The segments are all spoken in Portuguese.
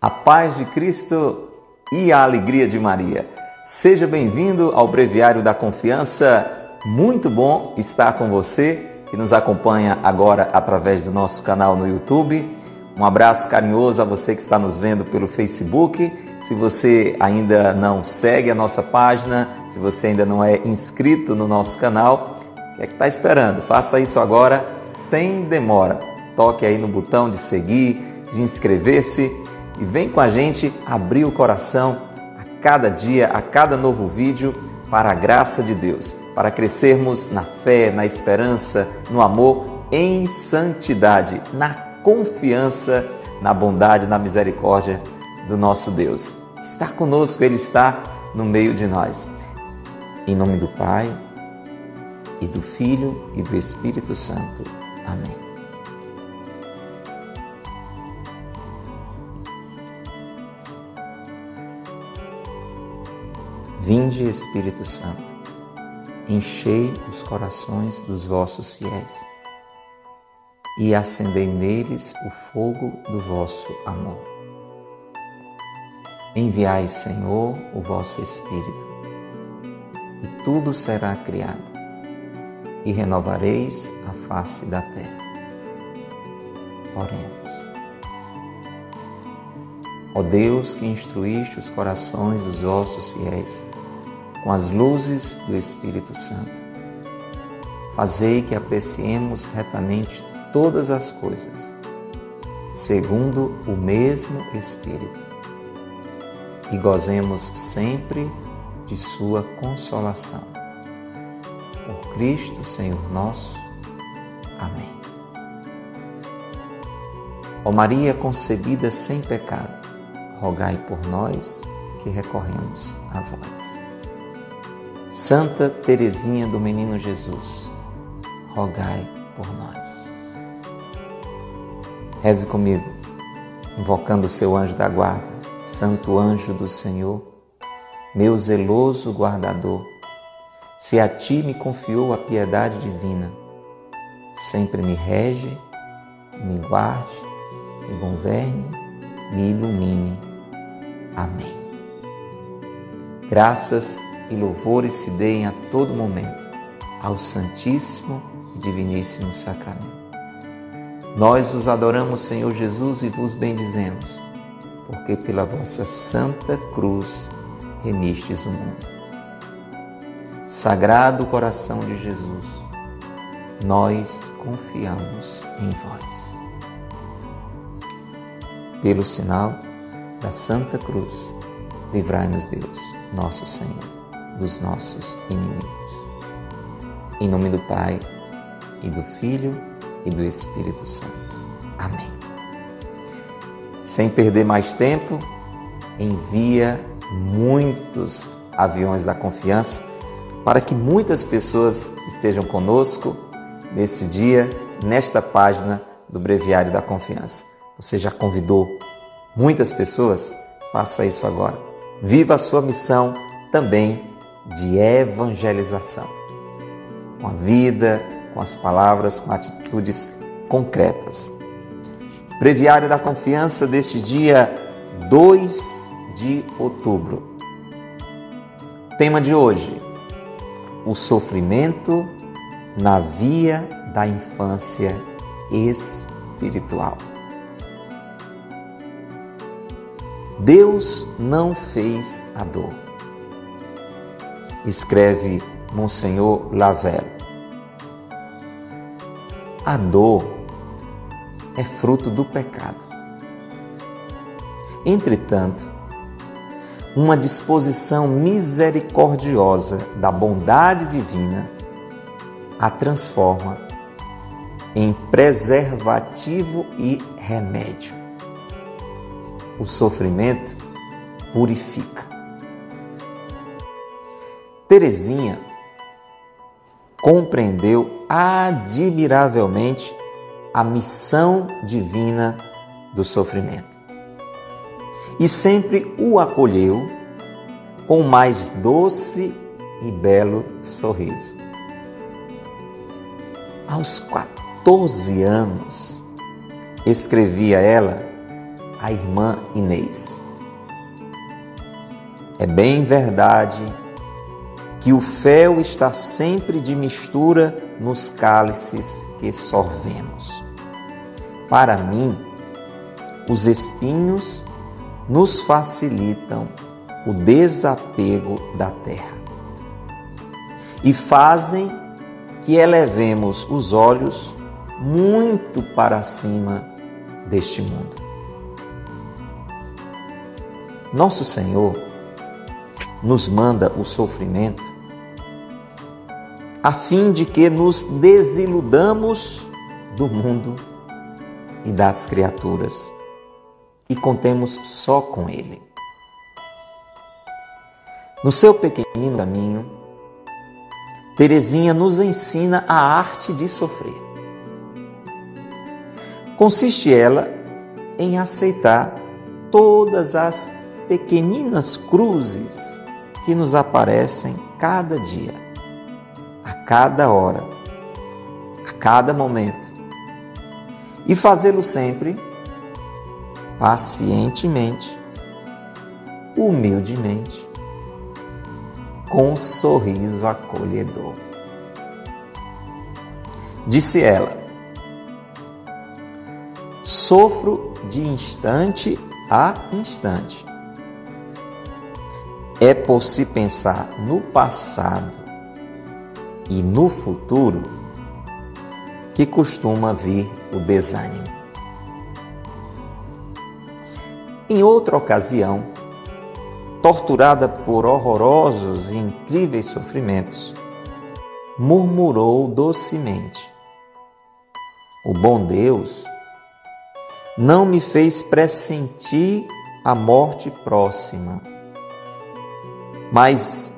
A paz de Cristo e a alegria de Maria. Seja bem-vindo ao Breviário da Confiança. Muito bom estar com você que nos acompanha agora através do nosso canal no YouTube. Um abraço carinhoso a você que está nos vendo pelo Facebook. Se você ainda não segue a nossa página, se você ainda não é inscrito no nosso canal, o que é que está esperando? Faça isso agora sem demora. Toque aí no botão de seguir, de inscrever-se e vem com a gente abrir o coração a cada dia, a cada novo vídeo, para a graça de Deus, para crescermos na fé, na esperança, no amor, em santidade, na confiança, na bondade, na misericórdia do nosso Deus. Está conosco, Ele está no meio de nós. Em nome do Pai, e do Filho e do Espírito Santo. Amém. Vinde, Espírito Santo, enchei os corações dos vossos fiéis e acendei neles o fogo do vosso amor. Enviai, Senhor, o vosso Espírito, e tudo será criado, e renovareis a face da terra. Oremos. Ó Deus que instruíste os corações dos vossos fiéis, com as luzes do Espírito Santo. Fazei que apreciemos retamente todas as coisas, segundo o mesmo Espírito, e gozemos sempre de Sua consolação. Por Cristo, Senhor nosso. Amém. Ó Maria concebida sem pecado, rogai por nós que recorremos a vós. Santa Teresinha do Menino Jesus, rogai por nós. Reze comigo, invocando o seu anjo da guarda, Santo anjo do Senhor, meu zeloso guardador, se a ti me confiou a piedade divina, sempre me rege, me guarde, me governe, me ilumine. Amém. Graças e louvores se deem a todo momento ao Santíssimo e Diviníssimo Sacramento. Nós vos adoramos, Senhor Jesus, e vos bendizemos, porque pela vossa santa cruz remistes o mundo. Sagrado coração de Jesus, nós confiamos em vós. Pelo sinal da Santa Cruz, livrai-nos Deus, nosso Senhor dos nossos inimigos. Em nome do Pai, e do Filho, e do Espírito Santo. Amém. Sem perder mais tempo, envia muitos aviões da confiança para que muitas pessoas estejam conosco nesse dia, nesta página do Breviário da Confiança. Você já convidou muitas pessoas? Faça isso agora. Viva a sua missão também de evangelização. Com a vida, com as palavras, com atitudes concretas. Breviário da Confiança deste dia 2 de outubro. Tema de hoje: o sofrimento na via da infância espiritual. Deus não fez a dor escreve Monsenhor Lavelle. A dor é fruto do pecado. Entretanto, uma disposição misericordiosa da bondade divina a transforma em preservativo e remédio. O sofrimento purifica. Terezinha compreendeu admiravelmente a missão divina do sofrimento e sempre o acolheu com mais doce e belo sorriso. Aos 14 anos, escrevia ela a irmã Inês. É bem verdade que o fel está sempre de mistura nos cálices que sorvemos. Para mim, os espinhos nos facilitam o desapego da terra e fazem que elevemos os olhos muito para cima deste mundo. Nosso Senhor nos manda o sofrimento a fim de que nos desiludamos do mundo e das criaturas e contemos só com Ele. No seu pequenino caminho, Terezinha nos ensina a arte de sofrer. Consiste ela em aceitar todas as pequeninas cruzes que nos aparecem cada dia, a cada hora, a cada momento, e fazê-lo sempre pacientemente, humildemente, com um sorriso acolhedor. Disse ela: Sofro de instante a instante. É por se pensar no passado e no futuro que costuma vir o desânimo. Em outra ocasião, torturada por horrorosos e incríveis sofrimentos, murmurou docemente: O bom Deus não me fez pressentir a morte próxima, mas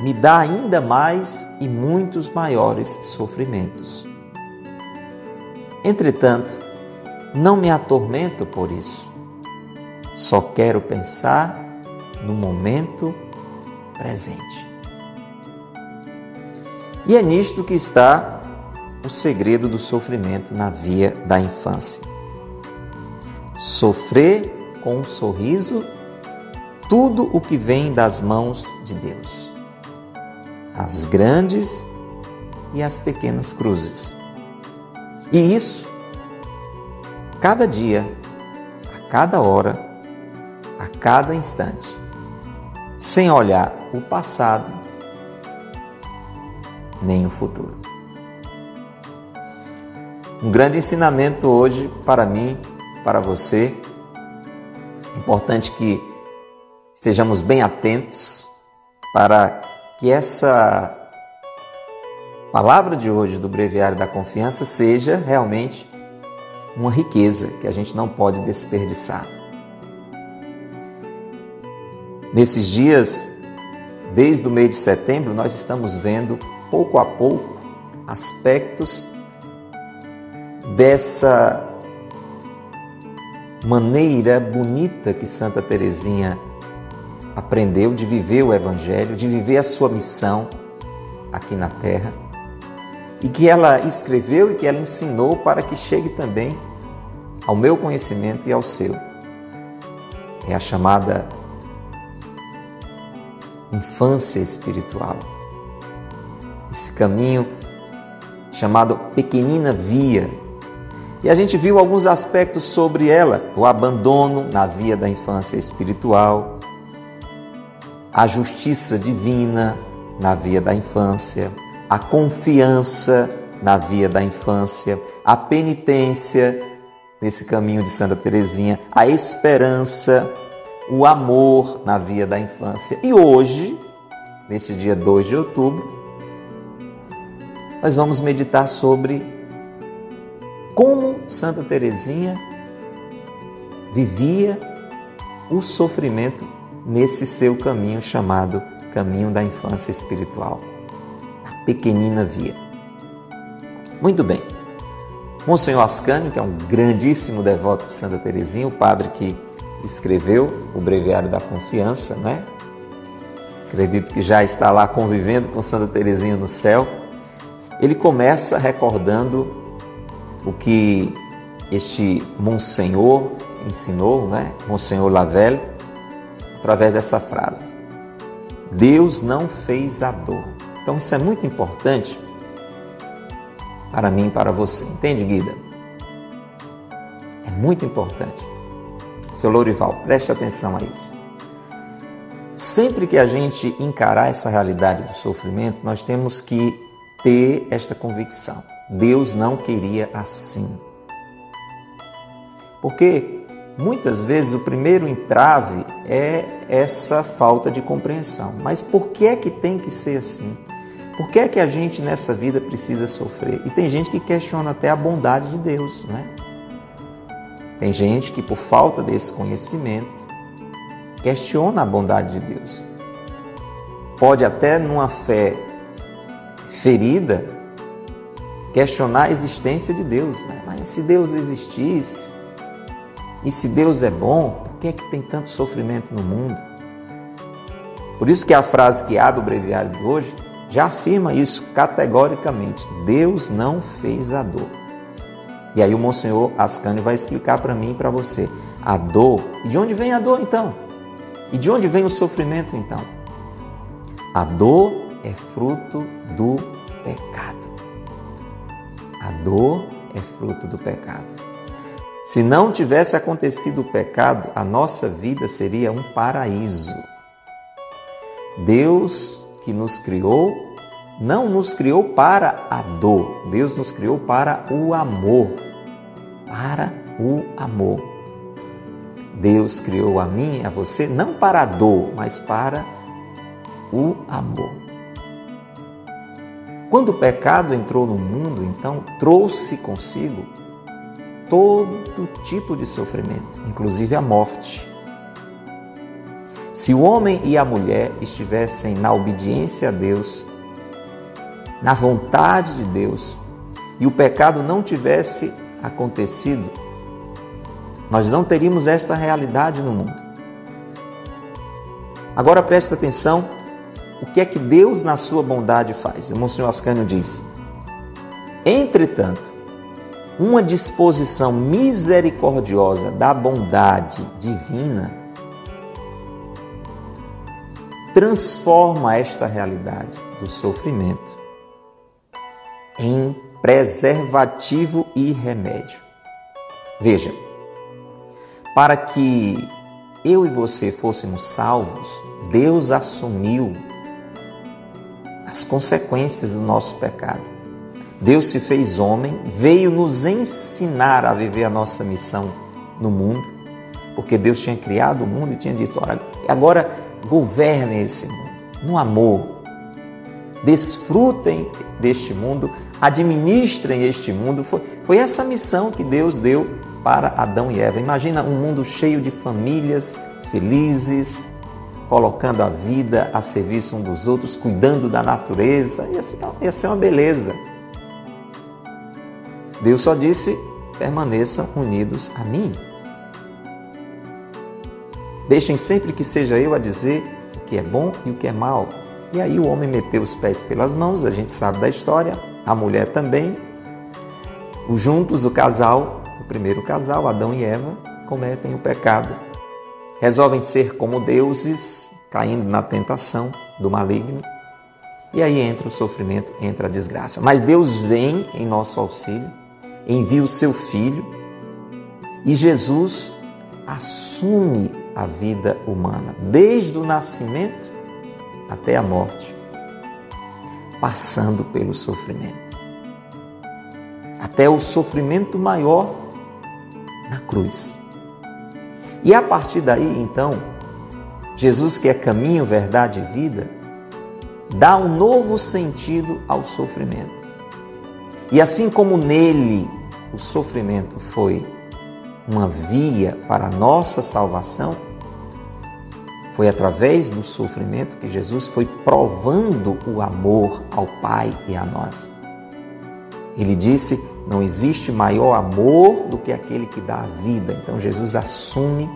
me dá ainda mais e muitos maiores sofrimentos. Entretanto, não me atormento por isso. Só quero pensar no momento presente. E é nisto que está o segredo do sofrimento na via da infância. Sofrer com um sorriso tudo o que vem das mãos de Deus, as grandes e as pequenas cruzes. E isso, cada dia, a cada hora, a cada instante sem olhar o passado nem o futuro. Um grande ensinamento hoje para mim, para você. Importante que estejamos bem atentos para que essa palavra de hoje do Breviário da Confiança seja realmente uma riqueza que a gente não pode desperdiçar. Nesses dias, desde o mês de setembro, nós estamos vendo pouco a pouco aspectos dessa maneira bonita que Santa Teresinha aprendeu de viver o evangelho, de viver a sua missão aqui na terra, e que ela escreveu e que ela ensinou para que chegue também ao meu conhecimento e ao seu. É a chamada infância espiritual. Esse caminho chamado Pequenina Via. E a gente viu alguns aspectos sobre ela: o abandono na via da infância espiritual, a justiça divina na via da infância, a confiança na via da infância, a penitência nesse caminho de Santa Teresinha, a esperança o amor na via da infância. E hoje, neste dia 2 de outubro, nós vamos meditar sobre como Santa Teresinha vivia o sofrimento nesse seu caminho chamado caminho da infância espiritual, a pequenina via. Muito bem. Monsenhor Ascânio, que é um grandíssimo devoto de Santa Teresinha, o padre que escreveu o Breviário da Confiança, né? Acredito que já está lá convivendo com Santa Teresinha no céu. Ele começa recordando o que este Monsenhor, ensinou, né, Monsenhor Lavelle, através dessa frase. Deus não fez a dor. Então isso é muito importante para mim e para você. Entende, Guida? É muito importante. Seu Lourival, preste atenção a isso. Sempre que a gente encarar essa realidade do sofrimento, nós temos que ter esta convicção. Deus não queria assim. Porque muitas vezes o primeiro entrave é essa falta de compreensão. Mas por que é que tem que ser assim? Por que é que a gente nessa vida precisa sofrer? E tem gente que questiona até a bondade de Deus, né? Tem gente que por falta desse conhecimento questiona a bondade de Deus. Pode até numa fé ferida questionar a existência de Deus, né? Mas se Deus existisse, e se Deus é bom, por que é que tem tanto sofrimento no mundo? Por isso que a frase que há do breviário de hoje já afirma isso categoricamente. Deus não fez a dor. E aí o Monsenhor Ascânio vai explicar para mim e para você a dor. E de onde vem a dor então? E de onde vem o sofrimento então? A dor é fruto do pecado. A dor é fruto do pecado. Se não tivesse acontecido o pecado, a nossa vida seria um paraíso. Deus que nos criou não nos criou para a dor, Deus nos criou para o amor. Para o amor. Deus criou a mim e a você não para a dor, mas para o amor. Quando o pecado entrou no mundo, então trouxe consigo todo tipo de sofrimento, inclusive a morte. Se o homem e a mulher estivessem na obediência a Deus, na vontade de Deus, e o pecado não tivesse acontecido, nós não teríamos esta realidade no mundo. Agora presta atenção o que é que Deus, na sua bondade, faz. O Monsenhor Ascânio diz: Entretanto, uma disposição misericordiosa da bondade divina transforma esta realidade do sofrimento em preservativo e remédio. Veja, para que eu e você fôssemos salvos, Deus assumiu as consequências do nosso pecado. Deus se fez homem, veio nos ensinar a viver a nossa missão no mundo, porque Deus tinha criado o mundo e tinha dito: olha, agora governem esse mundo no amor, desfrutem deste mundo, administrem este mundo. Foi, foi essa missão que Deus deu para Adão e Eva. Imagina um mundo cheio de famílias felizes, colocando a vida a serviço um dos outros, cuidando da natureza. Ia ser, ia ser uma beleza. Deus só disse: permaneçam unidos a mim. Deixem sempre que seja eu a dizer o que é bom e o que é mal. E aí o homem meteu os pés pelas mãos, a gente sabe da história, a mulher também. Os juntos, o casal, o primeiro casal, Adão e Eva, cometem o pecado. Resolvem ser como deuses, caindo na tentação do maligno. E aí entra o sofrimento, entra a desgraça. Mas Deus vem em nosso auxílio envia o seu filho e Jesus assume a vida humana, desde o nascimento até a morte, passando pelo sofrimento. Até o sofrimento maior na cruz. E a partir daí, então, Jesus, que é caminho, verdade e vida, dá um novo sentido ao sofrimento. E assim como nele o sofrimento foi uma via para a nossa salvação, foi através do sofrimento que Jesus foi provando o amor ao Pai e a nós. Ele disse: não existe maior amor do que aquele que dá a vida. Então Jesus assume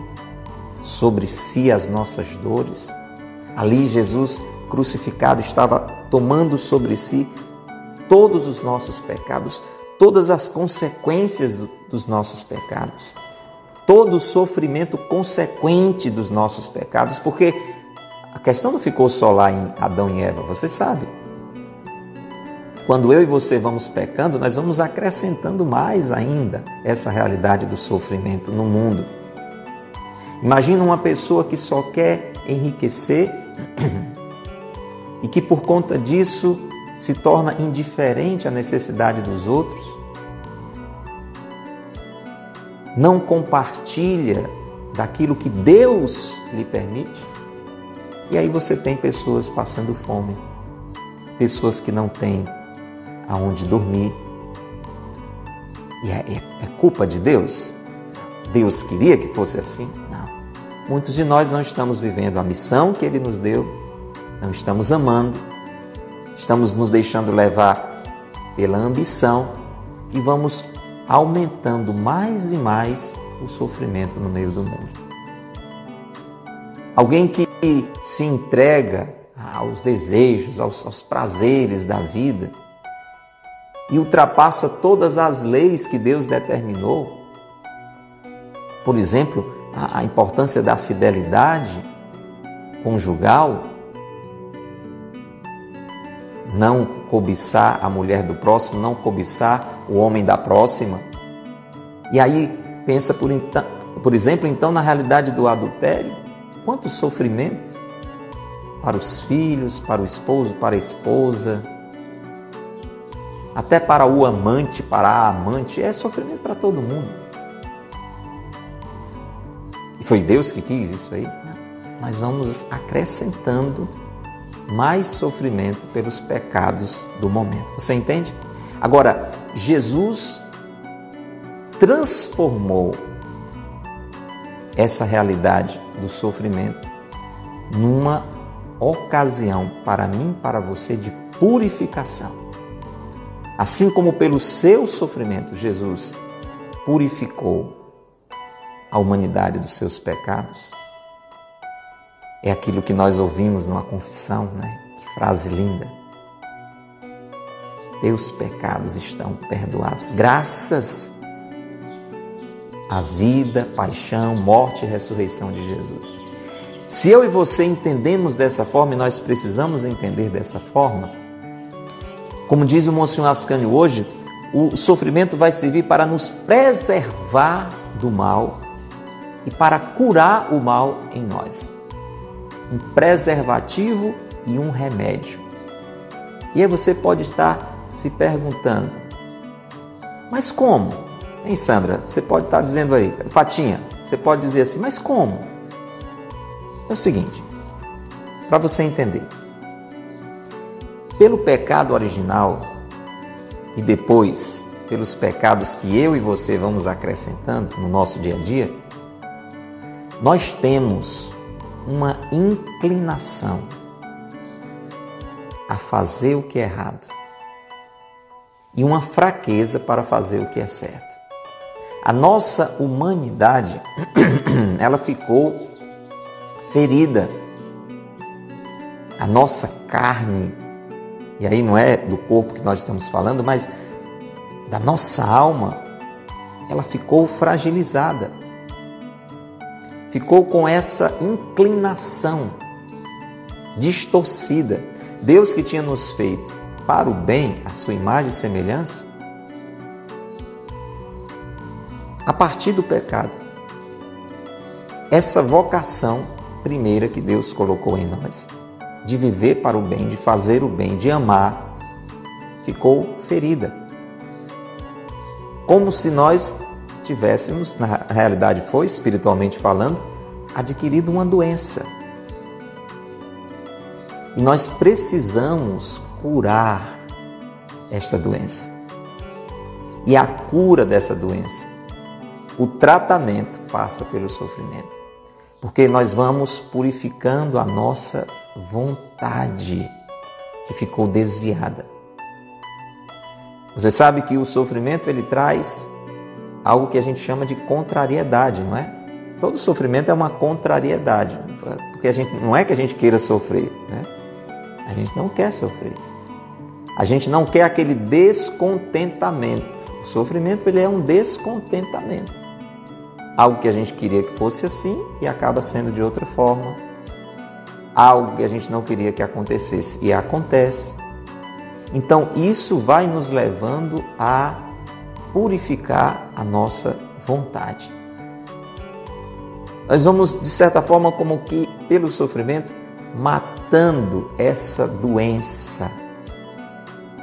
sobre si as nossas dores. Ali Jesus crucificado estava tomando sobre si todos os nossos pecados, todas as consequências dos nossos pecados. todo o sofrimento consequente dos nossos pecados, porque a questão não ficou só lá em Adão e Eva, você sabe. Quando eu e você vamos pecando, nós vamos acrescentando mais ainda essa realidade do sofrimento no mundo. Imagina uma pessoa que só quer enriquecer e que por conta disso se torna indiferente à necessidade dos outros, não compartilha daquilo que Deus lhe permite. E aí você tem pessoas passando fome, pessoas que não têm aonde dormir. E é, é, é culpa de Deus? Deus queria que fosse assim? Não. Muitos de nós não estamos vivendo a missão que Ele nos deu, não estamos amando, estamos nos deixando levar pela ambição e vamos aumentando mais e mais o sofrimento no meio do mundo. Alguém que se entrega aos desejos, aos, aos prazeres da vida, e ultrapassa todas as leis que Deus determinou. Por exemplo, a, a importância da fidelidade conjugal, não cobiçar a mulher do próximo, não cobiçar o homem da próxima. E aí pensa por, por exemplo, então na realidade do adultério, quanto sofrimento para os filhos, para o esposo, para a esposa, até para o amante, para a amante, é sofrimento para todo mundo. E foi Deus que quis isso aí? Nós vamos acrescentando mais sofrimento pelos pecados do momento. Você entende? Agora, Jesus transformou essa realidade do sofrimento numa ocasião para mim, para você de purificação. Assim como pelo seu sofrimento Jesus purificou a humanidade dos seus pecados, é aquilo que nós ouvimos numa confissão, né? Que frase linda. Os teus pecados estão perdoados, graças à vida, paixão, morte e ressurreição de Jesus. Se eu e você entendemos dessa forma, e nós precisamos entender dessa forma, como diz o Monsenhor Ascânio hoje, o sofrimento vai servir para nos preservar do mal e para curar o mal em nós. Um preservativo e um remédio. E aí você pode estar se perguntando: mas como? Hein, Sandra? Você pode estar dizendo aí, Fatinha, você pode dizer assim, mas como? É o seguinte, para você entender pelo pecado original e depois pelos pecados que eu e você vamos acrescentando no nosso dia a dia, nós temos uma inclinação a fazer o que é errado e uma fraqueza para fazer o que é certo. A nossa humanidade, ela ficou ferida. A nossa carne e aí não é do corpo que nós estamos falando, mas da nossa alma, ela ficou fragilizada. Ficou com essa inclinação distorcida. Deus que tinha nos feito para o bem, a sua imagem e semelhança, a partir do pecado, essa vocação primeira que Deus colocou em nós, de viver para o bem, de fazer o bem, de amar, ficou ferida. Como se nós tivéssemos, na realidade foi, espiritualmente falando, adquirido uma doença. E nós precisamos curar esta doença. E a cura dessa doença, o tratamento passa pelo sofrimento. Porque nós vamos purificando a nossa vontade que ficou desviada. Você sabe que o sofrimento ele traz algo que a gente chama de contrariedade, não é? Todo sofrimento é uma contrariedade, porque a gente não é que a gente queira sofrer, né? A gente não quer sofrer. A gente não quer aquele descontentamento. O sofrimento ele é um descontentamento. algo que a gente queria que fosse assim e acaba sendo de outra forma. Algo que a gente não queria que acontecesse e acontece. Então, isso vai nos levando a purificar a nossa vontade. Nós vamos, de certa forma, como que pelo sofrimento, matando essa doença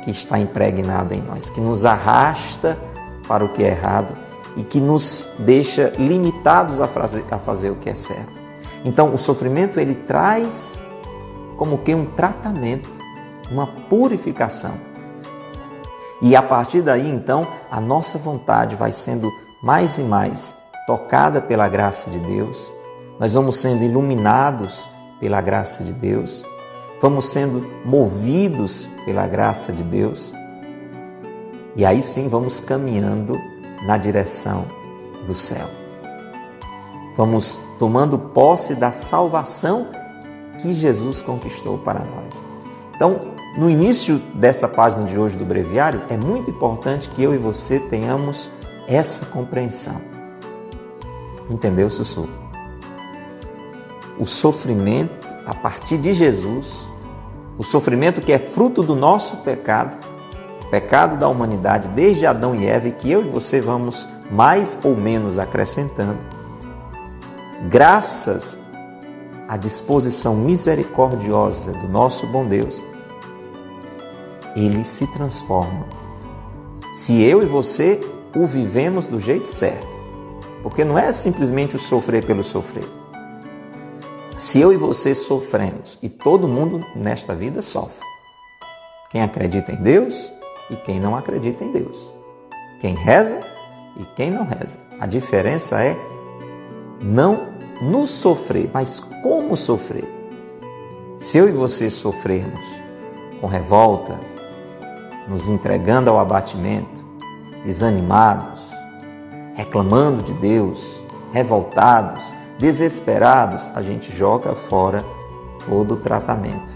que está impregnada em nós, que nos arrasta para o que é errado e que nos deixa limitados a fazer, a fazer o que é certo. Então, o sofrimento ele traz como que um tratamento, uma purificação. E a partir daí, então, a nossa vontade vai sendo mais e mais tocada pela graça de Deus. Nós vamos sendo iluminados pela graça de Deus. Vamos sendo movidos pela graça de Deus. E aí sim vamos caminhando na direção do céu. Vamos tomando posse da salvação que Jesus conquistou para nós. Então, no início dessa página de hoje do breviário, é muito importante que eu e você tenhamos essa compreensão. Entendeu, Sussu? O sofrimento a partir de Jesus, o sofrimento que é fruto do nosso pecado, pecado da humanidade desde Adão e Eva, e que eu e você vamos mais ou menos acrescentando, graças à disposição misericordiosa do nosso bom Deus, ele se transforma. Se eu e você o vivemos do jeito certo, porque não é simplesmente o sofrer pelo sofrer. Se eu e você sofremos, e todo mundo nesta vida sofre, quem acredita em Deus e quem não acredita em Deus. Quem reza e quem não reza. A diferença é não nos sofrer, mas como sofrer. Se eu e você sofrermos com revolta, nos entregando ao abatimento, desanimados, reclamando de Deus, revoltados, desesperados, a gente joga fora todo o tratamento.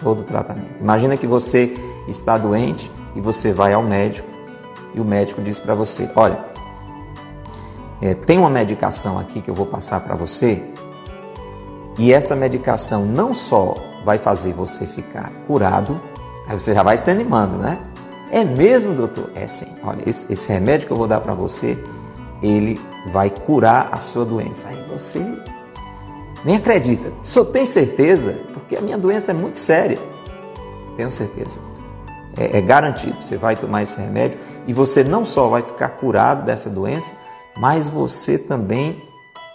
Todo o tratamento. Imagina que você está doente e você vai ao médico e o médico diz para você: Olha, é, tem uma medicação aqui que eu vou passar para você e essa medicação não só vai fazer você ficar curado, aí você já vai se animando, né? É mesmo, doutor? É sim. Olha, esse, esse remédio que eu vou dar para você, ele vai curar a sua doença. Aí você nem acredita. Só tem certeza, porque a minha doença é muito séria. Tenho certeza é, é garantido. Você vai tomar esse remédio e você não só vai ficar curado dessa doença, mas você também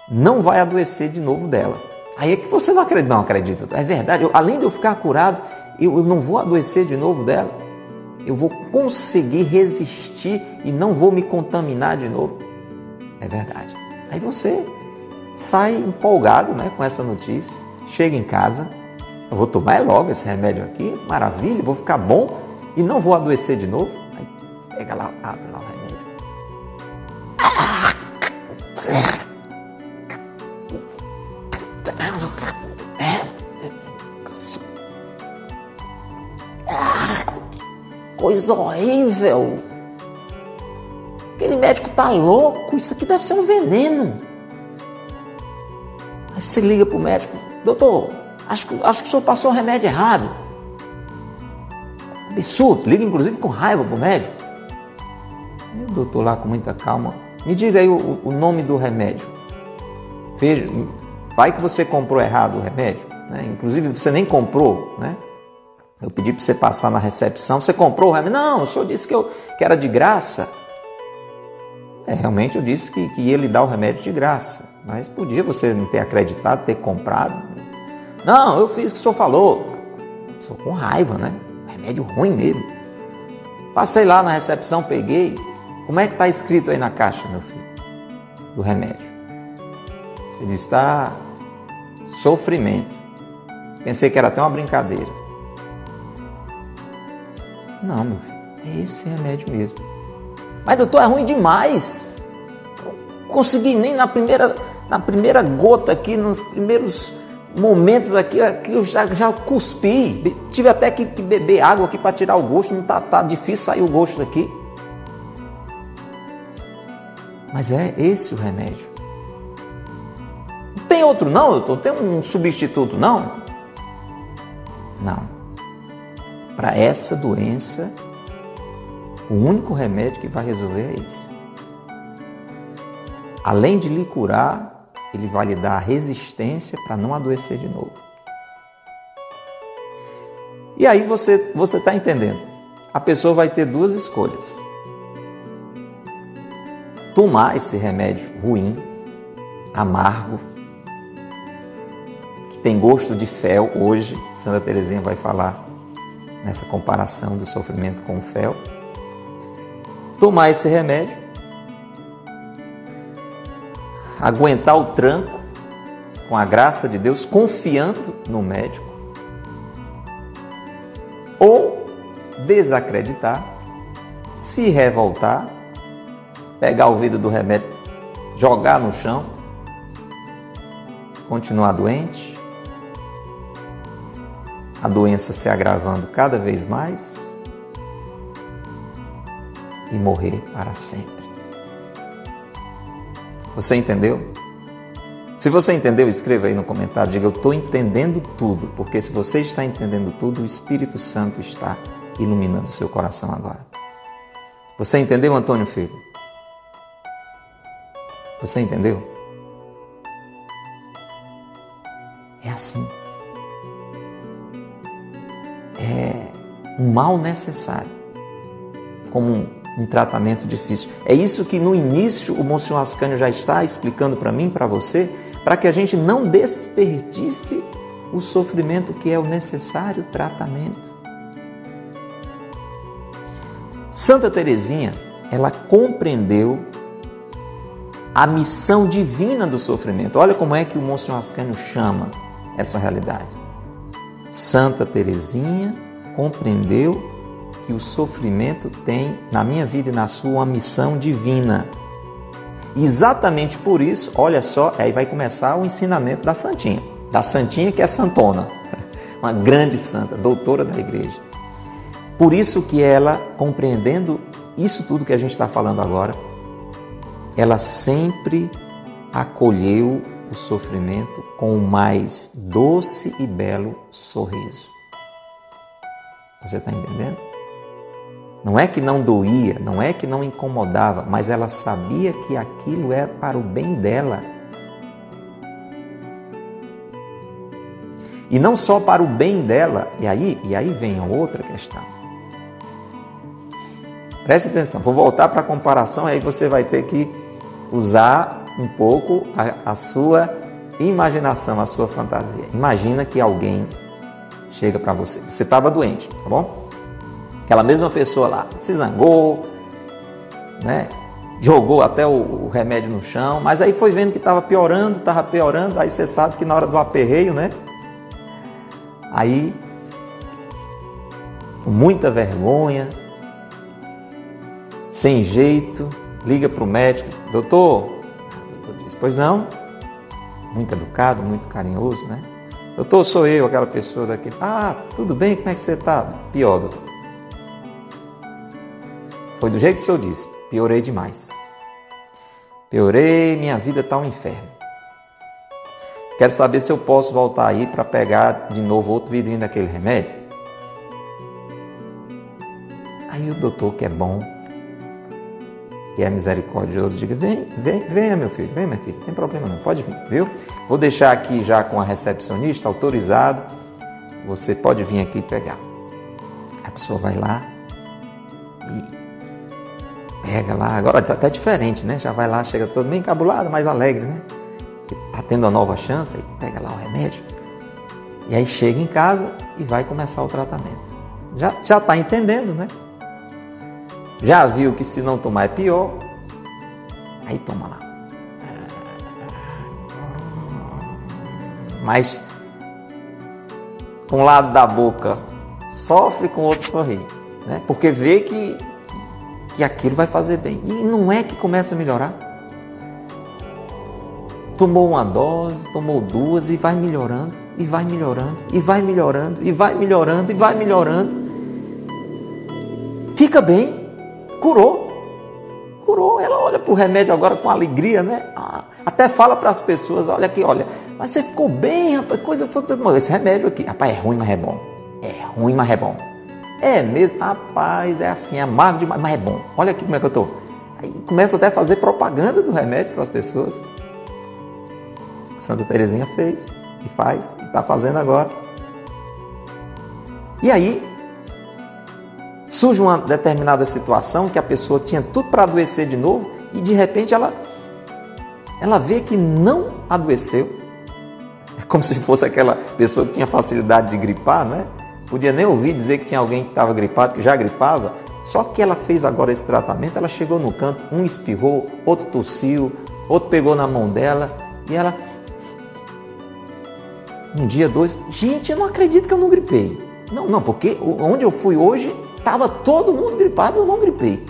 não vai adoecer de novo dela. Aí é que você não acredita, não acredita. É verdade, eu, além de eu ficar curado, eu, eu não vou adoecer de novo dela. Eu vou conseguir resistir e não vou me contaminar de novo. É verdade. Aí você sai empolgado né, com essa notícia, chega em casa, eu vou tomar logo esse remédio aqui, maravilha, vou ficar bom e não vou adoecer de novo. Aí pega lá, abre lá o remédio. Coisa horrível. Aquele médico tá louco, isso aqui deve ser um veneno. Aí você liga pro médico, doutor, acho, acho que o senhor passou o remédio errado. Absurdo. Liga inclusive com raiva para o médico. E o doutor lá com muita calma. Me diga aí o, o nome do remédio. Veja, vai que você comprou errado o remédio. Né? Inclusive você nem comprou, né? Eu pedi para você passar na recepção. Você comprou o remédio? Não, o senhor disse que, eu, que era de graça. É, realmente eu disse que, que ia lhe dar o remédio de graça. Mas podia você não ter acreditado, ter comprado. Não, eu fiz o que o senhor falou. Sou com raiva, né? Remédio ruim mesmo. Passei lá na recepção, peguei. Como é que está escrito aí na caixa, meu filho? Do remédio. Você diz, está sofrimento. Pensei que era até uma brincadeira. Não, meu filho, é esse remédio mesmo. Mas doutor, é ruim demais. Não consegui nem na primeira, na primeira gota aqui, nos primeiros momentos aqui que eu já, já cuspi, tive até que, que beber água aqui para tirar o gosto, não tá, tá difícil sair o gosto daqui. Mas é esse o remédio. Não tem outro não, doutor? Tem um substituto não? Não. Para essa doença, o único remédio que vai resolver é esse. Além de lhe curar, ele vai lhe dar resistência para não adoecer de novo. E aí você você está entendendo? A pessoa vai ter duas escolhas: tomar esse remédio ruim, amargo, que tem gosto de fel hoje. Santa Teresinha vai falar nessa comparação do sofrimento com o fel. Tomar esse remédio, aguentar o tranco com a graça de Deus, confiando no médico, ou desacreditar, se revoltar, pegar o vidro do remédio, jogar no chão, continuar doente, a doença se agravando cada vez mais e morrer para sempre. Você entendeu? Se você entendeu, escreva aí no comentário, diga eu estou entendendo tudo, porque se você está entendendo tudo, o Espírito Santo está iluminando seu coração agora. Você entendeu, Antônio Filho? Você entendeu? É assim. É um mal necessário, como um, um tratamento difícil. É isso que no início o Monsenhor Ascânio já está explicando para mim, para você, para que a gente não desperdice o sofrimento que é o necessário tratamento. Santa Teresinha, ela compreendeu a missão divina do sofrimento. Olha como é que o Monsenhor Ascânio chama essa realidade. Santa Teresinha compreendeu que o sofrimento tem, na minha vida e na sua, uma missão divina. Exatamente por isso, olha só, aí vai começar o ensinamento da Santinha. Da Santinha que é Santona, uma grande santa, doutora da igreja. Por isso que ela, compreendendo isso tudo que a gente está falando agora, ela sempre acolheu o sofrimento com o mais doce e belo sorriso. Você está entendendo? Não é que não doía, não é que não incomodava, mas ela sabia que aquilo era para o bem dela. E não só para o bem dela, e aí, e aí vem a outra questão. Preste atenção, vou voltar para a comparação, aí você vai ter que usar um pouco a, a sua imaginação, a sua fantasia. Imagina que alguém chega para você, você estava doente, tá bom? Aquela mesma pessoa lá se zangou, né? Jogou até o, o remédio no chão, mas aí foi vendo que estava piorando, estava piorando. Aí você sabe que na hora do aperreio, né? Aí, com muita vergonha, sem jeito, liga para o médico, doutor. Pois não? Muito educado, muito carinhoso, né? Doutor, sou eu, aquela pessoa daquele. Ah, tudo bem, como é que você está? Pior, doutor. Foi do jeito que o senhor disse, piorei demais. Piorei, minha vida está um inferno. Quero saber se eu posso voltar aí para pegar de novo outro vidrinho daquele remédio. Aí o doutor, que é bom, que é misericordioso, diga: vem, vem, venha, meu filho, vem, minha filha, não tem problema não, pode vir, viu? Vou deixar aqui já com a recepcionista autorizado, você pode vir aqui pegar. A pessoa vai lá e pega lá, agora está até diferente, né? Já vai lá, chega todo bem encabulado, mais alegre, né? Está tendo a nova chance, e pega lá o remédio. E aí chega em casa e vai começar o tratamento. Já está entendendo, né? Já viu que se não tomar é pior? Aí toma lá. Mas com um lado da boca sofre, com o outro sorri. Né? Porque vê que, que aquilo vai fazer bem. E não é que começa a melhorar. Tomou uma dose, tomou duas e vai melhorando, e vai melhorando, e vai melhorando, e vai melhorando, e vai melhorando. Fica bem. Curou. curou. Ela olha para o remédio agora com alegria, né? Ah, até fala para as pessoas: olha aqui, olha, mas você ficou bem, rapaz, coisa foi que você tomou. Esse remédio aqui, rapaz, é ruim, mas é bom. É ruim, mas é bom. É mesmo, rapaz, é assim, é demais, mas é bom. Olha aqui como é que eu estou. Aí começa até a fazer propaganda do remédio para as pessoas. Santa Teresinha fez e faz, está fazendo agora. E aí surge uma determinada situação que a pessoa tinha tudo para adoecer de novo e de repente ela ela vê que não adoeceu. É como se fosse aquela pessoa que tinha facilidade de gripar, não é? Podia nem ouvir dizer que tinha alguém que estava gripado, que já gripava. Só que ela fez agora esse tratamento, ela chegou no canto, um espirrou, outro tossiu, outro pegou na mão dela e ela um dia, dois, gente, eu não acredito que eu não gripei. Não, não, porque onde eu fui hoje, estava todo mundo gripado, eu não gripei.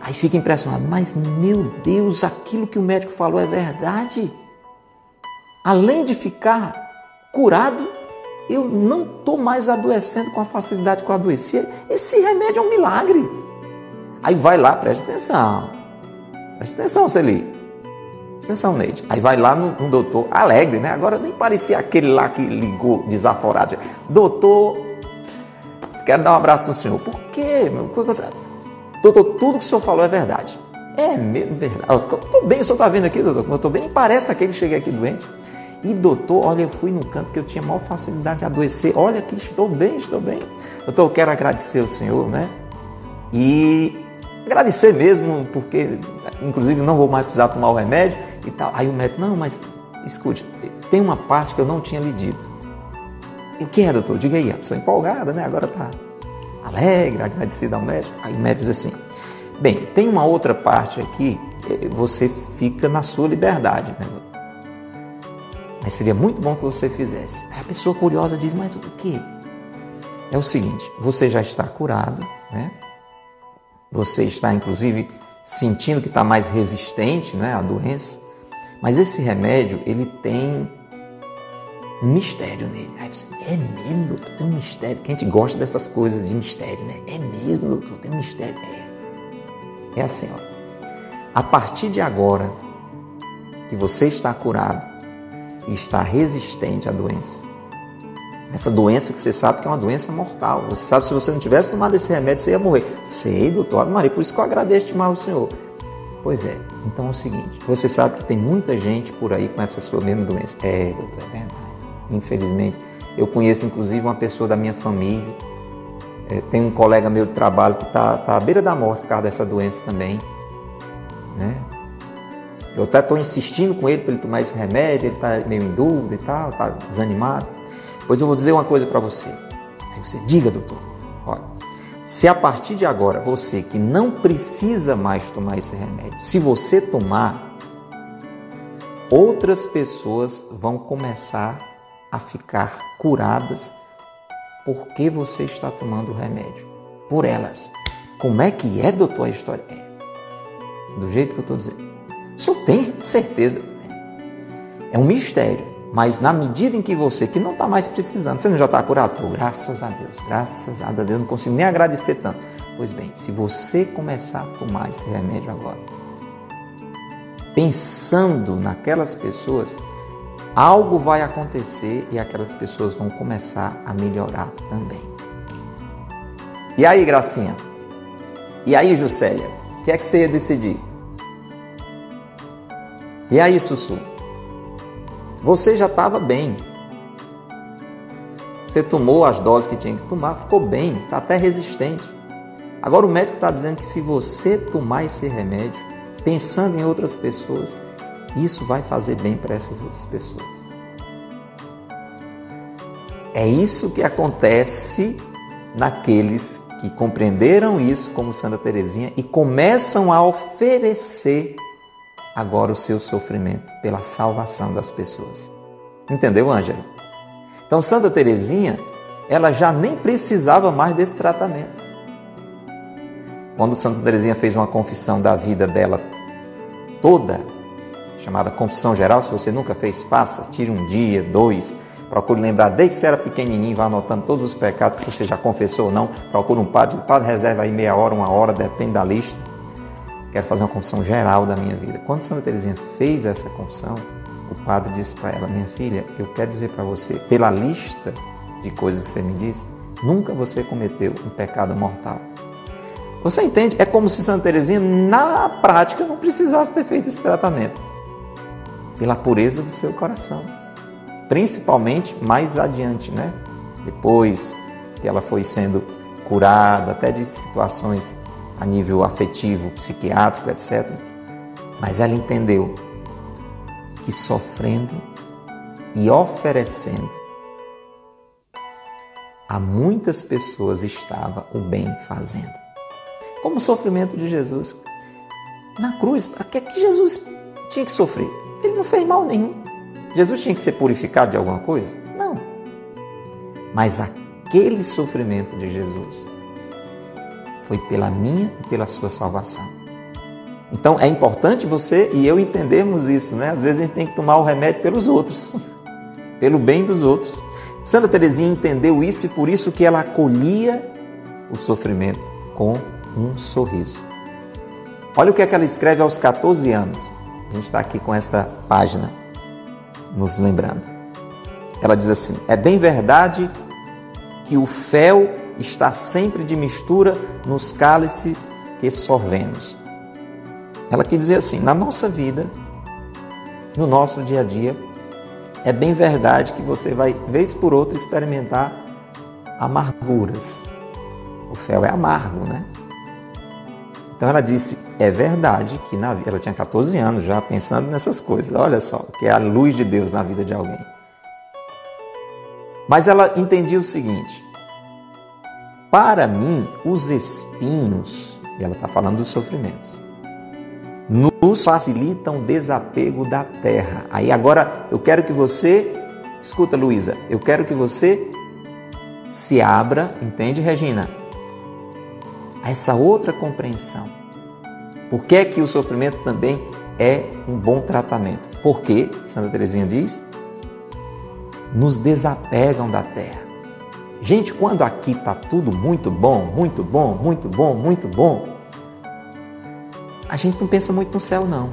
Aí fica impressionado, mas meu Deus, aquilo que o médico falou é verdade. Além de ficar curado, eu não estou mais adoecendo com a facilidade que eu adoecia. Esse remédio é um milagre. Aí vai lá, presta atenção. Presta atenção, Celi. Atenção, Neide. Aí vai lá no, no, doutor, alegre, né? Agora nem parecia aquele lá que ligou desaforado. Doutor, quero dar um abraço no senhor. Por quê? Doutor, tudo que o senhor falou é verdade. É mesmo verdade. Estou bem, o senhor está vendo aqui, doutor, eu estou bem? Parece aquele que cheguei aqui doente. E doutor, olha, eu fui num canto que eu tinha maior facilidade de adoecer. Olha aqui, estou bem, estou bem. Doutor, eu quero agradecer ao senhor, né? E agradecer mesmo, porque inclusive não vou mais precisar tomar o remédio e tal. Aí o médico, não, mas escute, tem uma parte que eu não tinha lhe dito. E o que é, doutor? Diga aí, a pessoa empolgada, né? Agora tá alegre, agradecida ao médico. Aí o médico diz assim: bem, tem uma outra parte aqui, você fica na sua liberdade, né? Mas seria muito bom que você fizesse. Aí a pessoa curiosa diz: mas o que? É o seguinte, você já está curado, né? Você está, inclusive, sentindo que está mais resistente né, à doença. Mas esse remédio, ele tem um mistério nele. Aí você, é mesmo, doutor? Tem um mistério. Que a gente gosta dessas coisas de mistério, né? É mesmo, doutor? Tem um mistério. É. É assim, ó. A partir de agora que você está curado e está resistente à doença, essa doença que você sabe que é uma doença mortal. Você sabe que se você não tivesse tomado esse remédio, você ia morrer. Sei, doutor Maria, por isso que eu agradeço demais ao senhor. Pois é, então é o seguinte: você sabe que tem muita gente por aí com essa sua mesma doença. É, doutor, é verdade. Infelizmente, eu conheço inclusive uma pessoa da minha família. É, tem um colega meu de trabalho que está tá à beira da morte por causa dessa doença também. Né? Eu até estou insistindo com ele para ele tomar esse remédio, ele está meio em dúvida e tal, está desanimado. Pois eu vou dizer uma coisa para você. Aí você, diga, doutor. Olha, se a partir de agora você que não precisa mais tomar esse remédio, se você tomar, outras pessoas vão começar a ficar curadas porque você está tomando o remédio. Por elas. Como é que é, doutor, a história? É. Do jeito que eu estou dizendo. O senhor tem certeza? É um mistério. Mas na medida em que você, que não está mais precisando, você não já está curado? Pô, graças a Deus, graças a Deus, eu não consigo nem agradecer tanto. Pois bem, se você começar a tomar esse remédio agora, pensando naquelas pessoas, algo vai acontecer e aquelas pessoas vão começar a melhorar também. E aí, Gracinha? E aí, Juscelia? O que é que você ia decidir? E aí, Sussu? Você já estava bem. Você tomou as doses que tinha que tomar, ficou bem, está até resistente. Agora o médico está dizendo que se você tomar esse remédio, pensando em outras pessoas, isso vai fazer bem para essas outras pessoas. É isso que acontece naqueles que compreenderam isso como Santa Teresinha e começam a oferecer agora o seu sofrimento pela salvação das pessoas. Entendeu, Ângela? Então, Santa Teresinha, ela já nem precisava mais desse tratamento. Quando Santa Teresinha fez uma confissão da vida dela toda, chamada confissão geral, se você nunca fez, faça, tire um dia, dois, procure lembrar desde que você era pequenininho, vá anotando todos os pecados que você já confessou ou não, procure um padre, o padre reserva aí meia hora, uma hora, depende da lista quero fazer uma confissão geral da minha vida. Quando Santa Teresinha fez essa confissão, o padre disse para ela: Minha filha, eu quero dizer para você, pela lista de coisas que você me disse, nunca você cometeu um pecado mortal. Você entende? É como se Santa Teresinha, na prática, não precisasse ter feito esse tratamento. Pela pureza do seu coração. Principalmente mais adiante, né? Depois que ela foi sendo curada, até de situações a nível afetivo, psiquiátrico, etc. Mas ela entendeu que sofrendo e oferecendo a muitas pessoas estava o bem fazendo. Como o sofrimento de Jesus na cruz, para que, Jesus tinha que sofrer? Ele não fez mal nenhum. Jesus tinha que ser purificado de alguma coisa? Não. Mas aquele sofrimento de Jesus foi pela minha e pela sua salvação. Então é importante você e eu entendermos isso, né? Às vezes a gente tem que tomar o remédio pelos outros, pelo bem dos outros. Santa Teresinha entendeu isso e por isso que ela acolhia o sofrimento com um sorriso. Olha o que, é que ela escreve aos 14 anos. A gente está aqui com essa página nos lembrando. Ela diz assim: É bem verdade que o fel está sempre de mistura nos cálices que sorvemos. Ela quer dizer assim: na nossa vida, no nosso dia a dia, é bem verdade que você vai, vez por outra, experimentar amarguras. O fel é amargo, né? Então ela disse: é verdade que na ela tinha 14 anos já pensando nessas coisas, olha só, que é a luz de Deus na vida de alguém. Mas ela entendia o seguinte: para mim, os espinhos, e ela está falando dos sofrimentos, nos facilitam o desapego da terra. Aí agora eu quero que você, escuta Luísa, eu quero que você se abra, entende, Regina? A essa outra compreensão. Por que, é que o sofrimento também é um bom tratamento? Porque, Santa Teresinha diz, nos desapegam da terra. Gente, quando aqui está tudo muito bom, muito bom, muito bom, muito bom, a gente não pensa muito no céu, não.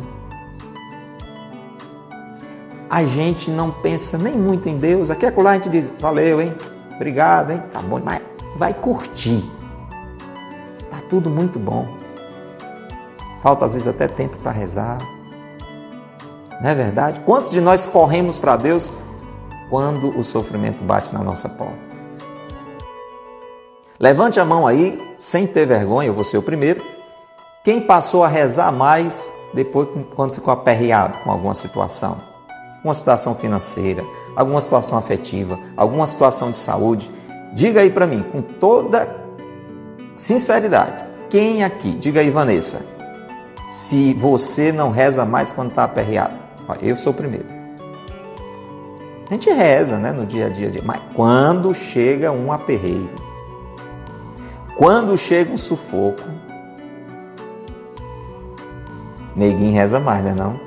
A gente não pensa nem muito em Deus. Aqui acolá a gente diz, valeu, hein? Obrigado, hein? Tá bom, mas vai curtir. Tudo muito bom. Falta às vezes até tempo para rezar. Não é verdade? Quantos de nós corremos para Deus quando o sofrimento bate na nossa porta? Levante a mão aí, sem ter vergonha, eu vou ser o primeiro. Quem passou a rezar mais depois quando ficou aperreado com alguma situação? Uma situação financeira, alguma situação afetiva, alguma situação de saúde? Diga aí para mim, com toda sinceridade, quem aqui, diga aí, Vanessa, se você não reza mais quando está aperreado? Eu sou o primeiro. A gente reza né, no dia a dia, mas quando chega um aperreio, quando chega o sufoco, neguinho reza mais, né não?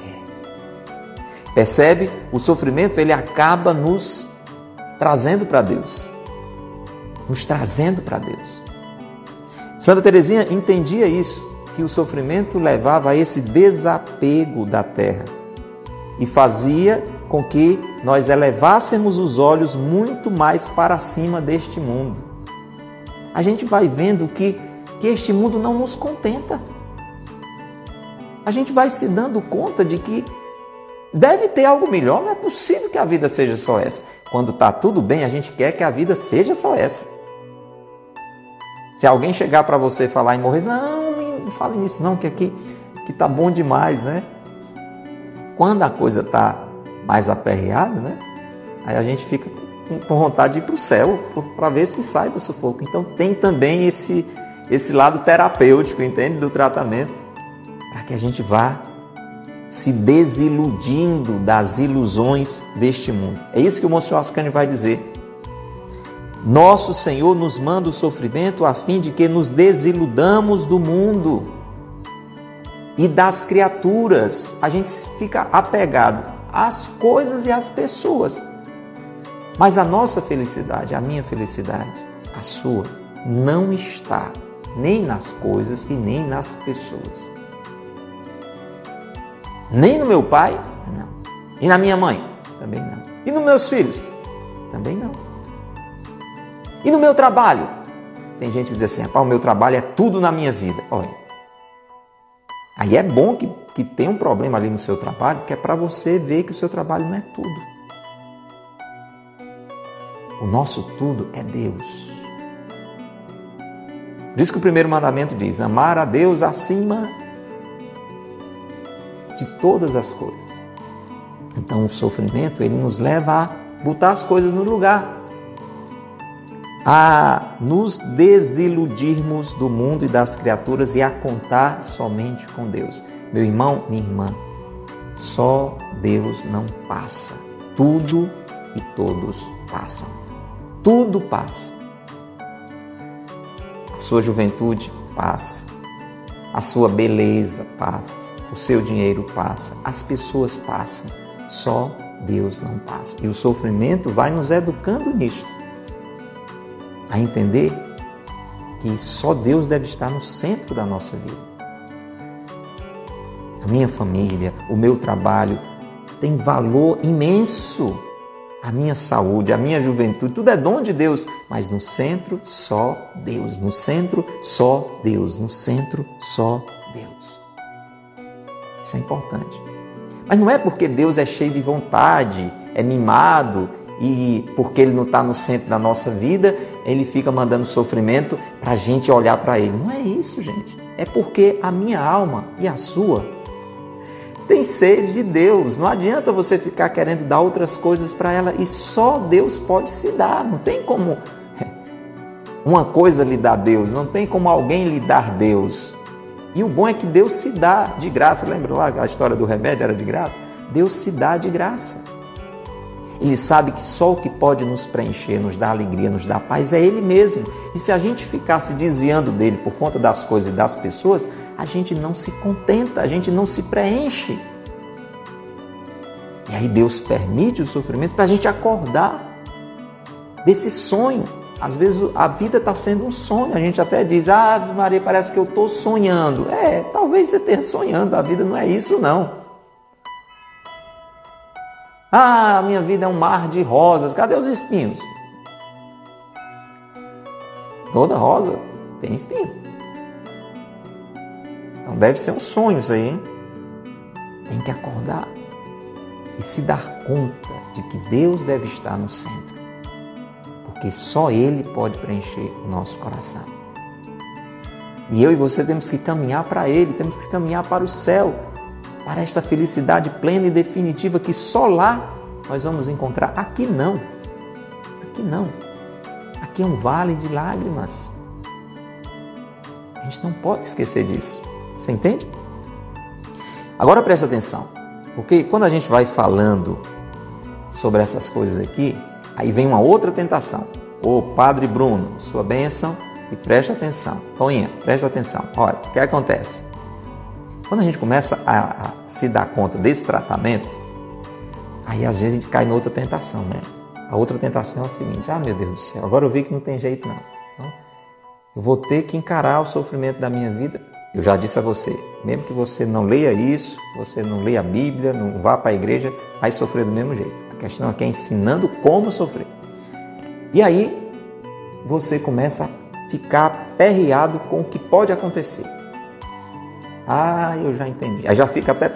É. Percebe? O sofrimento ele acaba nos trazendo para Deus. Nos trazendo para Deus. Santa Teresinha entendia isso, que o sofrimento levava a esse desapego da terra e fazia com que nós elevássemos os olhos muito mais para cima deste mundo a gente vai vendo que, que este mundo não nos contenta. A gente vai se dando conta de que deve ter algo melhor, não é possível que a vida seja só essa. Quando está tudo bem, a gente quer que a vida seja só essa. Se alguém chegar para você falar em morrer, não, não fale nisso não, que aqui que tá bom demais, né? Quando a coisa tá mais aperreada, né? Aí a gente fica com vontade de ir para o céu para ver se sai do sufoco. Então tem também esse, esse lado terapêutico, entende? Do tratamento, para que a gente vá se desiludindo das ilusões deste mundo. É isso que o Monsenhor Ascani vai dizer. Nosso Senhor nos manda o sofrimento a fim de que nos desiludamos do mundo e das criaturas. A gente fica apegado às coisas e às pessoas mas a nossa felicidade, a minha felicidade, a sua, não está nem nas coisas e nem nas pessoas. Nem no meu pai, não. E na minha mãe, também não. E nos meus filhos, também não. E no meu trabalho? Tem gente que diz assim, o meu trabalho é tudo na minha vida. Olha, aí é bom que, que tem um problema ali no seu trabalho, que é para você ver que o seu trabalho não é tudo. O nosso tudo é Deus. Por isso que o primeiro mandamento diz: amar a Deus acima de todas as coisas. Então o sofrimento ele nos leva a botar as coisas no lugar, a nos desiludirmos do mundo e das criaturas e a contar somente com Deus. Meu irmão, minha irmã, só Deus não passa. Tudo e todos passam tudo passa. A sua juventude passa, a sua beleza passa, o seu dinheiro passa, as pessoas passam, só Deus não passa. E o sofrimento vai nos educando nisto, a entender que só Deus deve estar no centro da nossa vida. A minha família, o meu trabalho tem valor imenso a minha saúde, a minha juventude, tudo é dom de Deus, mas no centro só Deus, no centro só Deus, no centro só Deus. Isso é importante. Mas não é porque Deus é cheio de vontade, é mimado e porque Ele não está no centro da nossa vida, Ele fica mandando sofrimento para a gente olhar para Ele. Não é isso, gente. É porque a minha alma e a sua tem sede de Deus. Não adianta você ficar querendo dar outras coisas para ela e só Deus pode se dar. Não tem como uma coisa lhe dar Deus, não tem como alguém lhe dar Deus. E o bom é que Deus se dá de graça. Lembra lá a história do remédio era de graça? Deus se dá de graça. Ele sabe que só o que pode nos preencher, nos dar alegria, nos dar paz é Ele mesmo. E se a gente ficar se desviando dele por conta das coisas e das pessoas, a gente não se contenta, a gente não se preenche. E aí Deus permite o sofrimento para a gente acordar desse sonho. Às vezes a vida está sendo um sonho, a gente até diz, ah, Maria, parece que eu estou sonhando. É, talvez você esteja sonhando, a vida não é isso não. Ah, minha vida é um mar de rosas. Cadê os espinhos? Toda rosa tem espinho. Então deve ser um sonho isso aí, hein? Tem que acordar e se dar conta de que Deus deve estar no centro. Porque só Ele pode preencher o nosso coração. E eu e você temos que caminhar para Ele, temos que caminhar para o céu para esta felicidade plena e definitiva que só lá nós vamos encontrar. Aqui não. Aqui não. Aqui é um vale de lágrimas. A gente não pode esquecer disso. Você entende? Agora preste atenção, porque quando a gente vai falando sobre essas coisas aqui, aí vem uma outra tentação. Ô Padre Bruno, sua bênção e preste atenção. Toninha, preste atenção. Olha, o que acontece? Quando a gente começa a, a se dar conta desse tratamento, aí às vezes a gente cai noutra tentação, né? A outra tentação é o seguinte: ah, meu Deus do céu, agora eu vi que não tem jeito não. Então, eu vou ter que encarar o sofrimento da minha vida. Eu já disse a você, mesmo que você não leia isso, você não leia a Bíblia, não vá para a igreja, vai sofrer do mesmo jeito. A questão aqui é ensinando como sofrer. E aí você começa a ficar perreado com o que pode acontecer. Ah, eu já entendi. Aí já fica até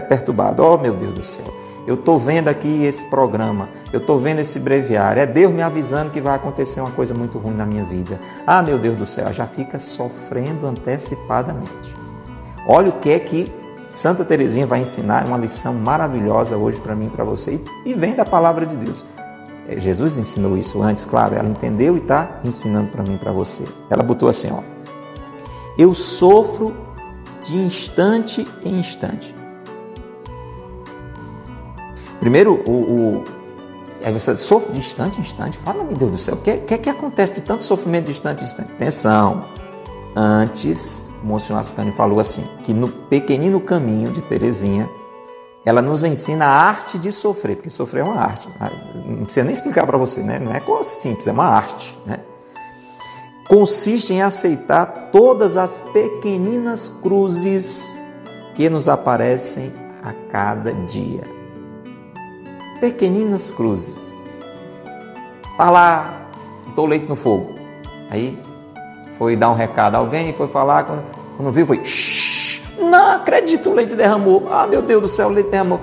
perturbado. Oh, meu Deus do céu. Eu estou vendo aqui esse programa, eu estou vendo esse breviário. É Deus me avisando que vai acontecer uma coisa muito ruim na minha vida. Ah, meu Deus do céu, já fica sofrendo antecipadamente. Olha o que é que Santa Teresinha vai ensinar, uma lição maravilhosa hoje para mim para você, e vem da palavra de Deus. É, Jesus ensinou isso antes, claro, ela entendeu e está ensinando para mim para você. Ela botou assim, ó. Eu sofro de instante em instante. Primeiro, o, o aí você sofre de instante em instante. Fala, meu Deus do céu, o que, que, que acontece de tanto sofrimento de instante em instante? Atenção! Antes, Monsenhor Ascani falou assim, que no pequenino caminho de Terezinha, ela nos ensina a arte de sofrer, porque sofrer é uma arte. Não precisa nem explicar para você, né? Não é coisa simples, é uma arte, né? Consiste em aceitar todas as pequeninas cruzes que nos aparecem a cada dia. Pequeninas cruzes. Está lá, estou leite no fogo. Aí foi dar um recado a alguém, foi falar, quando, quando viu, foi. Shh, não acredito, o leite derramou. Ah, meu Deus do céu, o leite derramou.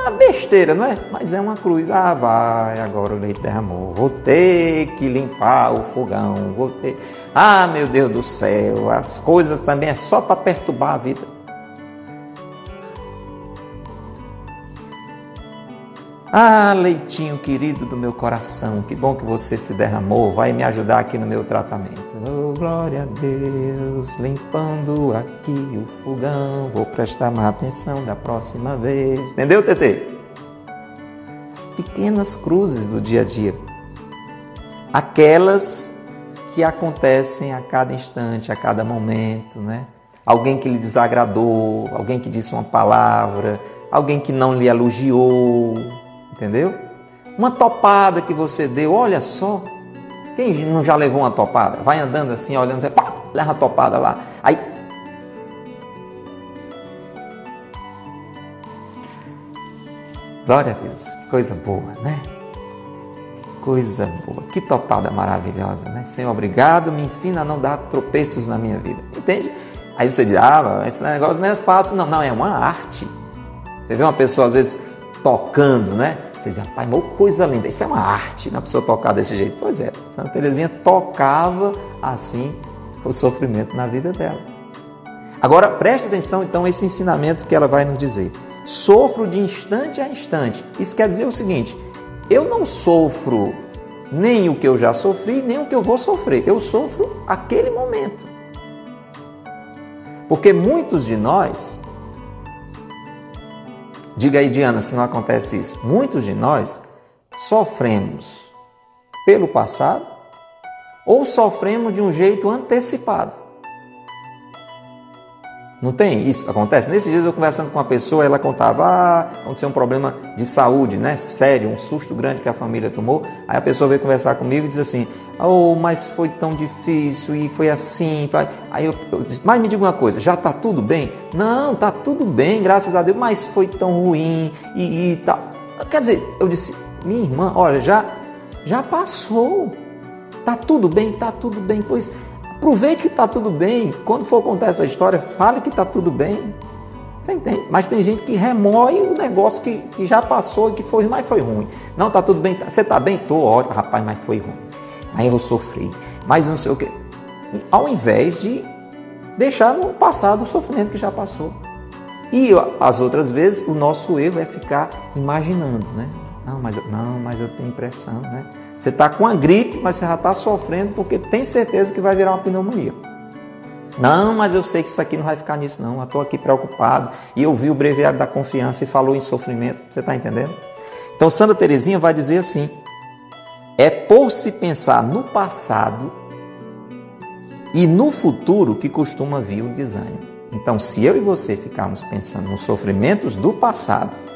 Uma besteira, não é? Mas é uma cruz. Ah, vai, agora o leite derramou. Vou ter que limpar o fogão, vou ter. Ah, meu Deus do céu, as coisas também é só para perturbar a vida. Ah, leitinho querido do meu coração, que bom que você se derramou, vai me ajudar aqui no meu tratamento. Oh, glória a Deus, limpando aqui o fogão, vou prestar mais atenção da próxima vez. Entendeu, Tetê? As pequenas cruzes do dia a dia. Aquelas que acontecem a cada instante, a cada momento, né? Alguém que lhe desagradou, alguém que disse uma palavra, alguém que não lhe elogiou, Entendeu? Uma topada que você deu, olha só. Quem não já levou uma topada? Vai andando assim, olhando, pá, leva a topada lá. Aí. Glória a Deus, que coisa boa, né? Que coisa boa, que topada maravilhosa, né? Senhor, obrigado, me ensina a não dar tropeços na minha vida. Entende? Aí você diz, ah, esse negócio não é fácil, não. Não, é uma arte. Você vê uma pessoa, às vezes, tocando, né? Você diz, rapaz, mas coisa linda, isso é uma arte, na pessoa tocar desse jeito. Pois é, Santa Teresinha tocava assim o sofrimento na vida dela. Agora, preste atenção então a esse ensinamento que ela vai nos dizer. Sofro de instante a instante. Isso quer dizer o seguinte: eu não sofro nem o que eu já sofri, nem o que eu vou sofrer. Eu sofro aquele momento. Porque muitos de nós Diga aí, Diana, se não acontece isso. Muitos de nós sofremos pelo passado ou sofremos de um jeito antecipado. Não tem isso? Acontece? Nesses dias eu conversando com uma pessoa, ela contava, ah, aconteceu um problema de saúde, né? Sério, um susto grande que a família tomou. Aí a pessoa veio conversar comigo e diz assim, oh, mas foi tão difícil e foi assim. Aí eu, eu disse, mas me diga uma coisa, já está tudo bem? Não, está tudo bem, graças a Deus, mas foi tão ruim e, e tal. Quer dizer, eu disse, minha irmã, olha, já, já passou. Tá tudo bem, tá tudo bem, pois Aproveite que está tudo bem. Quando for contar essa história, fale que está tudo bem. Você entende? Mas tem gente que remoe o negócio que, que já passou e que foi, mas foi ruim. Não, está tudo bem. Tá, você está bem? Estou ótimo, rapaz, mas foi ruim. Mas eu sofri. Mas não sei o que. Ao invés de deixar no passado o sofrimento que já passou. E as outras vezes o nosso erro é ficar imaginando, né? Não, mas eu, não, mas eu tenho impressão, né? Você está com a gripe, mas você já está sofrendo porque tem certeza que vai virar uma pneumonia. Não, mas eu sei que isso aqui não vai ficar nisso, não. Eu estou aqui preocupado. E eu vi o breviário da confiança e falou em sofrimento. Você está entendendo? Então, Santa Teresinha vai dizer assim: é por se pensar no passado e no futuro que costuma vir o desânimo. Então, se eu e você ficarmos pensando nos sofrimentos do passado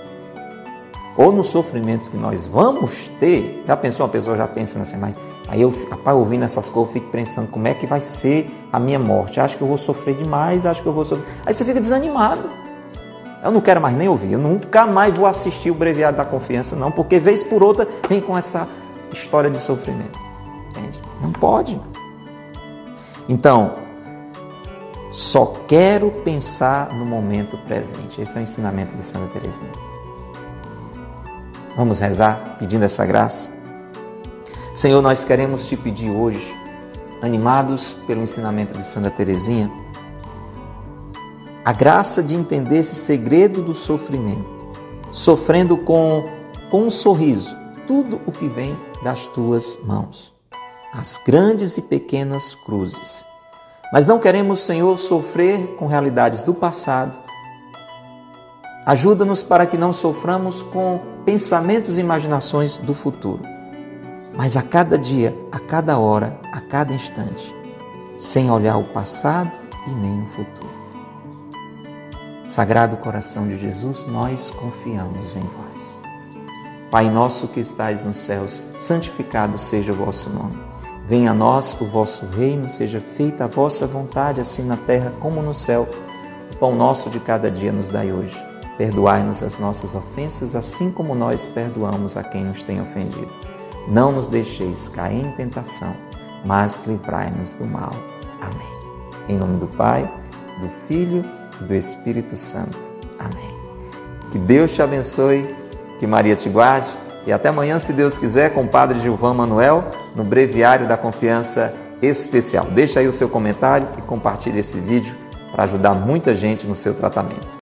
ou nos sofrimentos que nós vamos ter, já pensou, uma pessoa já pensa assim, mas aí eu, rapaz, ouvindo essas coisas, eu fico pensando como é que vai ser a minha morte. Acho que eu vou sofrer demais, acho que eu vou sofrer. Aí você fica desanimado. Eu não quero mais nem ouvir, eu nunca mais vou assistir o Breviário da Confiança, não, porque vez por outra vem com essa história de sofrimento. Entende? Não pode. Então, só quero pensar no momento presente. Esse é o ensinamento de Santa Teresinha. Vamos rezar pedindo essa graça? Senhor, nós queremos te pedir hoje, animados pelo ensinamento de Santa Teresinha, a graça de entender esse segredo do sofrimento, sofrendo com, com um sorriso tudo o que vem das tuas mãos, as grandes e pequenas cruzes. Mas não queremos, Senhor, sofrer com realidades do passado, Ajuda-nos para que não soframos com pensamentos e imaginações do futuro, mas a cada dia, a cada hora, a cada instante, sem olhar o passado e nem o futuro. Sagrado coração de Jesus, nós confiamos em vós. Pai nosso que estais nos céus, santificado seja o vosso nome. Venha a nós o vosso reino, seja feita a vossa vontade, assim na terra como no céu. O pão nosso de cada dia nos dai hoje. Perdoai-nos as nossas ofensas, assim como nós perdoamos a quem nos tem ofendido. Não nos deixeis cair em tentação, mas livrai-nos do mal. Amém. Em nome do Pai, do Filho e do Espírito Santo. Amém. Que Deus te abençoe, que Maria te guarde e até amanhã, se Deus quiser, com o Padre Gilvan Manuel, no Breviário da Confiança Especial. Deixa aí o seu comentário e compartilhe esse vídeo para ajudar muita gente no seu tratamento.